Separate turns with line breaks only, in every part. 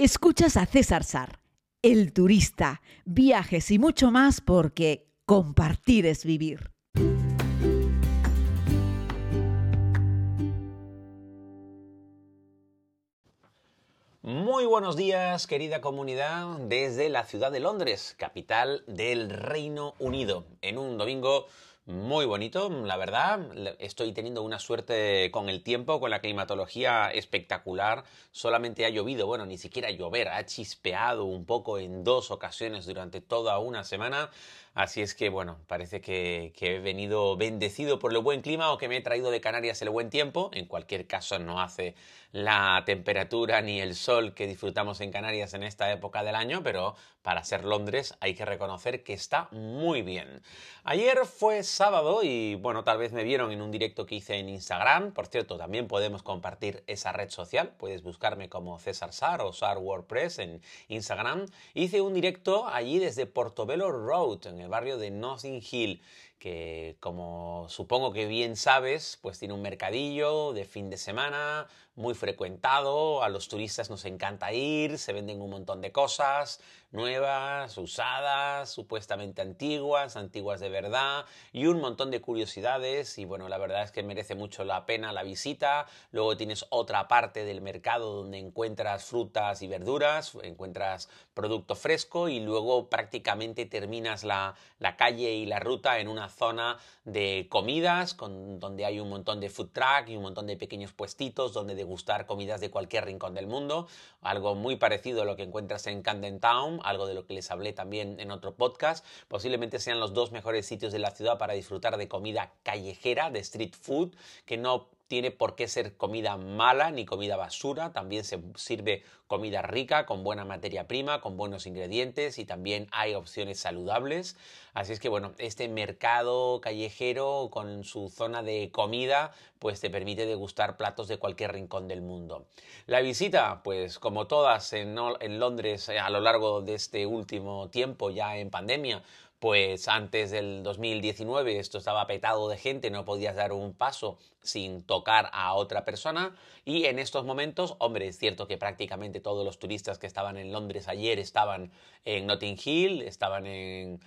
Escuchas a César Sar, el turista, viajes y mucho más porque compartir es vivir.
Muy buenos días, querida comunidad, desde la ciudad de Londres, capital del Reino Unido, en un domingo muy bonito, la verdad. Estoy teniendo una suerte con el tiempo, con la climatología espectacular. Solamente ha llovido, bueno, ni siquiera llover, ha chispeado un poco en dos ocasiones durante toda una semana. Así es que, bueno, parece que, he venido bendecido por el buen clima o que me he traído de Canarias el buen tiempo. En cualquier caso, no hace la temperatura ni el sol que disfrutamos en Canarias en esta época del año, pero para ser Londres hay que reconocer que está muy bien. Ayer fue sábado y, bueno, tal vez me vieron en un directo que hice en Instagram. Por cierto, también podemos compartir esa red social. Puedes buscarme como César Sar o Sar WordPress en Instagram. Hice un directo allí desde Portobello Road, el barrio de Notting Hill, que como supongo que bien sabes, pues tiene un mercadillo de fin de semana muy frecuentado, a los turistas nos encanta ir, se venden un montón de cosas nuevas, usadas, supuestamente antiguas, antiguas de verdad y un montón de curiosidades y bueno, la verdad es que merece mucho la pena la visita. Luego tienes otra parte del mercado donde encuentras frutas y verduras, encuentras producto fresco y luego prácticamente terminas la, la calle y la ruta en una zona de comidas con, donde hay un montón de food truck y un montón de pequeños puestitos donde degustar comidas de cualquier rincón del mundo, algo muy parecido a lo que encuentras en Camden Town, algo de lo que les hablé también en otro podcast, posiblemente sean los dos mejores sitios de la ciudad para disfrutar de comida callejera, de street food, que no tiene por qué ser comida mala ni comida basura, también se sirve comida rica, con buena materia prima, con buenos ingredientes y también hay opciones saludables. Así es que bueno, este mercado callejero con su zona de comida pues te permite degustar platos de cualquier rincón del mundo. La visita, pues como todas en, Londres eh, a lo largo de este último tiempo ya en pandemia, pues antes del 2019 esto estaba petado de gente, no podías dar un paso sin tocar a otra persona y en estos momentos, hombre, es cierto que prácticamente todos los turistas que estaban en Londres ayer estaban en Notting Hill, estaban en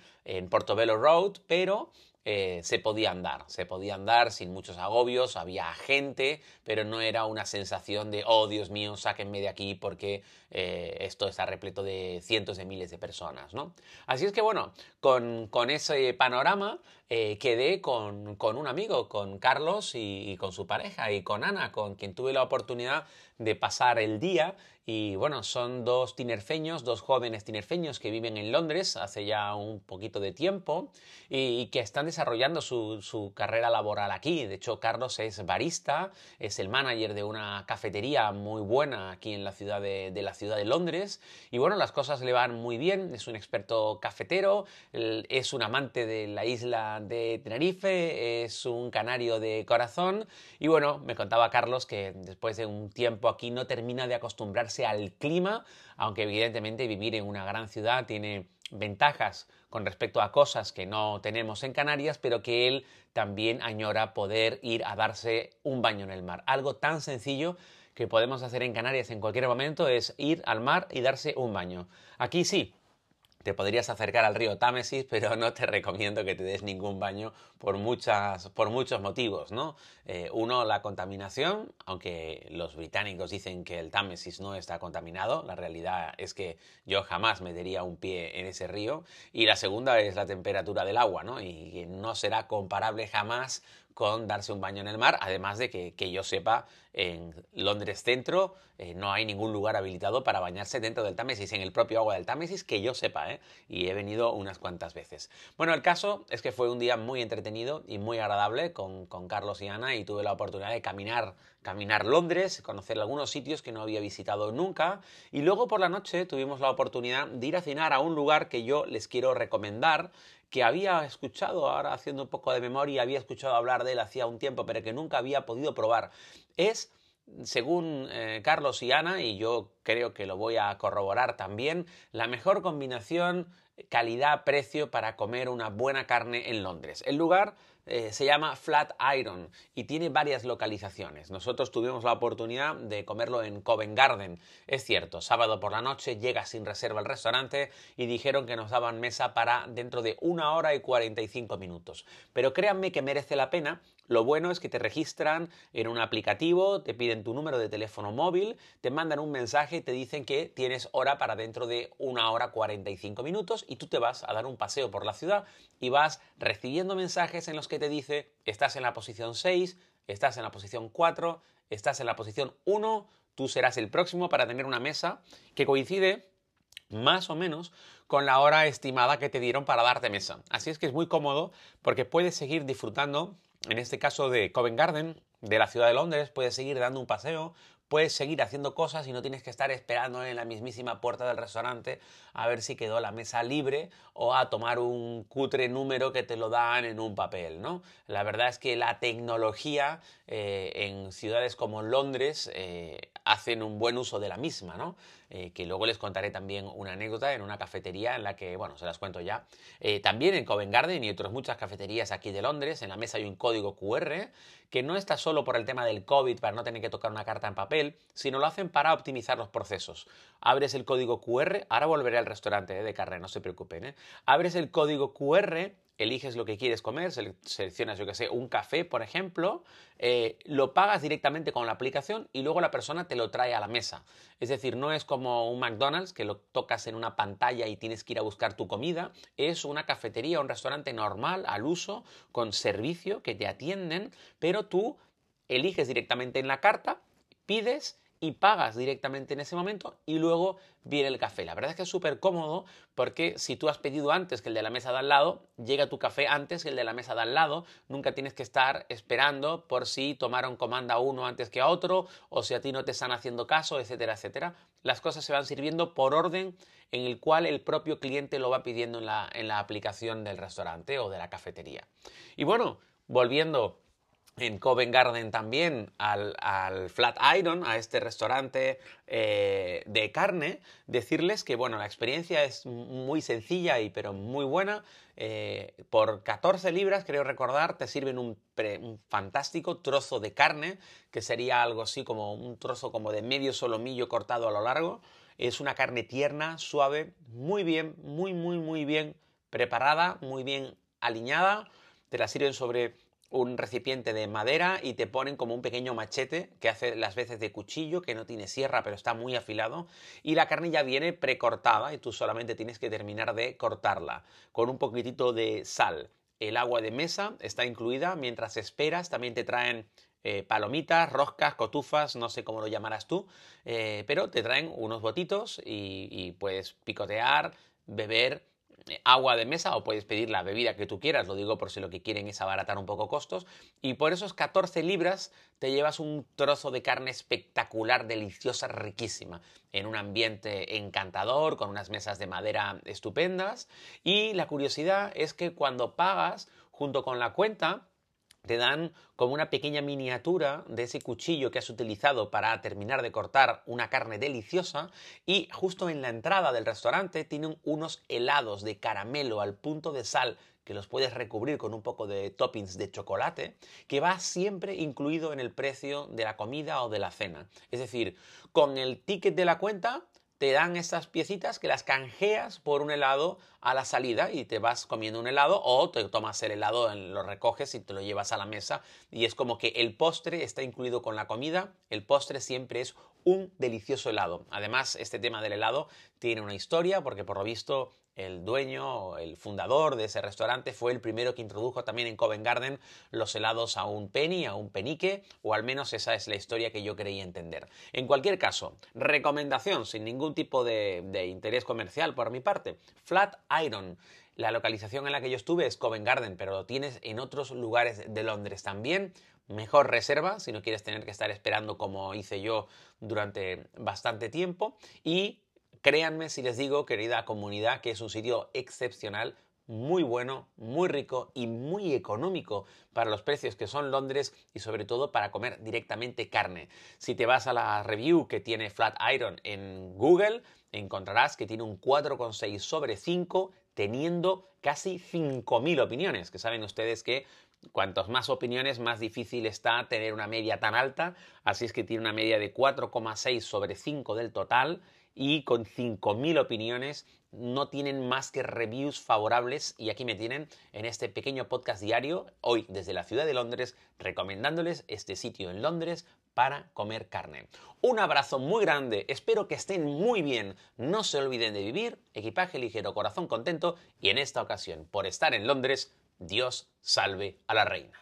Portobello Road, pero eh, se podía andar, se podía andar sin muchos agobios, había gente, pero no era una sensación de, oh Dios mío, sáquenme de aquí porque eh, esto está repleto de cientos de miles de personas, ¿no? Así es que bueno, con, ese panorama eh, quedé con, un amigo, con Carlos y, con su pareja y con Ana, con quien tuve la oportunidad de pasar el día y bueno, son dos tinerfeños, dos jóvenes tinerfeños que viven en Londres hace ya un poquito de tiempo y, que están desarrollando su, carrera laboral aquí. De hecho, Carlos es barista, es el manager de una cafetería muy buena aquí en la ciudad de, la ciudad de Londres. Y bueno, las cosas le van muy bien, es un experto cafetero, es un amante de la isla de Tenerife, es un canario de corazón. Y bueno, me contaba Carlos que después de un tiempo aquí no termina de acostumbrarse al clima, aunque evidentemente vivir en una gran ciudad tiene ventajas con respecto a cosas que no tenemos en Canarias, pero que él también añora poder ir a darse un baño en el mar. Algo tan sencillo que podemos hacer en Canarias en cualquier momento es ir al mar y darse un baño. Aquí sí, te podrías acercar al río Támesis, pero no te recomiendo que te des ningún baño por, muchas, por muchos motivos, ¿no? Eh, uno, la contaminación, aunque los británicos dicen que el Támesis no está contaminado, la realidad es que yo jamás metería un pie en ese río. Y la segunda es la temperatura del agua, ¿no? Y no será comparable jamás con darse un baño en el mar, además de que, que yo sepa, en Londres Centro eh, no hay ningún lugar habilitado para bañarse dentro del Támesis, en el propio agua del Támesis, que yo sepa, ¿eh? y he venido unas cuantas veces. Bueno, el caso es que fue un día muy entretenido y muy agradable con, con Carlos y Ana y tuve la oportunidad de caminar, caminar Londres, conocer algunos sitios que no había visitado nunca y luego por la noche tuvimos la oportunidad de ir a cenar a un lugar que yo les quiero recomendar que había escuchado, ahora haciendo un poco de memoria, había escuchado hablar de él hacía un tiempo, pero que nunca había podido probar. Es, según eh, Carlos y Ana, y yo creo que lo voy a corroborar también, la mejor combinación calidad-precio para comer una buena carne en Londres. El lugar eh, se llama Flat Iron y tiene varias localizaciones. Nosotros tuvimos la oportunidad de comerlo en Covent Garden. Es cierto, sábado por la noche llega sin reserva al restaurante y dijeron que nos daban mesa para dentro de una hora y 45 minutos. Pero créanme que merece la pena lo bueno es que te registran en un aplicativo, te piden tu número de teléfono móvil, te mandan un mensaje y te dicen que tienes hora para dentro de una hora 45 minutos y tú te vas a dar un paseo por la ciudad y vas recibiendo mensajes en los que te dice estás en la posición 6, estás en la posición 4, estás en la posición 1, tú serás el próximo para tener una mesa que coincide más o menos con la hora estimada que te dieron para darte mesa. Así es que es muy cómodo porque puedes seguir disfrutando en este caso de Covent Garden, de la ciudad de Londres, puedes seguir dando un paseo, puedes seguir haciendo cosas y no tienes que estar esperando en la mismísima puerta del restaurante a ver si quedó la mesa libre o a tomar un cutre número que te lo dan en un papel, ¿no? La verdad es que la tecnología eh, en ciudades como Londres eh, hacen un buen uso de la misma, ¿no? Eh, que luego les contaré también una anécdota en una cafetería en la que, bueno, se las cuento ya. Eh, también en Covent Garden y otras muchas cafeterías aquí de Londres, en la mesa hay un código QR que no está solo por el tema del COVID para no tener que tocar una carta en papel, sino lo hacen para optimizar los procesos. Abres el código QR, ahora volveré al restaurante eh, de carne, no se preocupen. Abres el código QR eliges lo que quieres comer, seleccionas, yo que sé, un café, por ejemplo, eh, lo pagas directamente con la aplicación y luego la persona te lo trae a la mesa. Es decir, no es como un McDonald's que lo tocas en una pantalla y tienes que ir a buscar tu comida, es una cafetería, un restaurante normal, al uso, con servicio, que te atienden, pero tú eliges directamente en la carta, pides y pagas directamente en ese momento y luego viene el café. La verdad es que es súper cómodo porque si tú has pedido antes que el de la mesa de al lado, llega tu café antes que el de la mesa de al lado. Nunca tienes que estar esperando por si tomaron comanda uno antes que a otro o si a ti no te están haciendo caso, etcétera, etcétera. Las cosas se van sirviendo por orden en el cual el propio cliente lo va pidiendo en la, en la aplicación del restaurante o de la cafetería. Y bueno, volviendo en Covent Garden también al, Flat Iron, a este restaurante eh, de carne, decirles que bueno, la experiencia es muy sencilla y pero muy buena. Eh, por 14 libras, creo recordar, te sirven un, un, fantástico trozo de carne, que sería algo así como un trozo como de medio solomillo cortado a lo largo. Es una carne tierna, suave, muy bien, muy, muy, muy bien preparada, muy bien aliñada. Te la sirven sobre un recipiente de madera y te ponen como un pequeño machete que hace las veces de cuchillo, que no tiene sierra pero está muy afilado, y la carne ya viene precortada y tú solamente tienes que terminar de cortarla con un poquitito de sal. El agua de mesa está incluida, mientras esperas también te traen eh, palomitas, roscas, cotufas, no sé cómo lo llamarás tú, eh, pero te traen unos botitos y, puedes picotear, beber agua de mesa o puedes pedir la bebida que tú quieras, lo digo por si lo que quieren es abaratar un poco costos, y por esos 14 libras te llevas un trozo de carne espectacular, deliciosa, riquísima, en un ambiente encantador, con unas mesas de madera estupendas, y la curiosidad es que cuando pagas junto con la cuenta, te dan como una pequeña miniatura de ese cuchillo que has utilizado para terminar de cortar una carne deliciosa y justo en la entrada del restaurante tienen unos helados de caramelo al punto de sal que los puedes recubrir con un poco de toppings de chocolate, que va siempre incluido en el precio de la comida o de la cena. Es decir, con el ticket de la cuenta te dan estas piecitas que las canjeas por un helado a la salida y te vas comiendo un helado o te tomas el helado, lo recoges y te lo llevas a la mesa y es como que el postre está incluido con la comida, el postre siempre es un delicioso helado. Además, este tema del helado tiene una historia porque por lo visto el dueño, el fundador de ese restaurante, fue el primero que introdujo también en Covent Garden los helados a un penny, a un penique, o al menos esa es la historia que yo creí entender. En cualquier caso, recomendación sin ningún tipo de, de interés comercial por mi parte, Flat Iron. La localización en la que yo estuve es Covent Garden, pero lo tienes en otros lugares de Londres también. Mejor reserva si no quieres tener que estar esperando como hice yo durante bastante tiempo. Y Créanme si les digo, querida comunidad, que es un sitio excepcional, muy bueno, muy rico y muy económico para los precios que son Londres y sobre todo para comer directamente carne. Si te vas a la review que tiene Flat Iron en Google, encontrarás que tiene un 4,6 sobre 5 teniendo casi 5.000 opiniones, que saben ustedes que Cuantos más opiniones, más difícil está tener una media tan alta. Así es que tiene una media de 4,6 sobre 5 del total y con 5.000 opiniones no tienen más que reviews favorables y aquí me tienen en este pequeño podcast diario, hoy desde la ciudad de Londres, recomendándoles este sitio en Londres para comer carne. Un abrazo muy grande, espero que estén muy bien, no se olviden de vivir, equipaje ligero, corazón contento y en esta ocasión, por estar en Londres, Dios salve a la reina.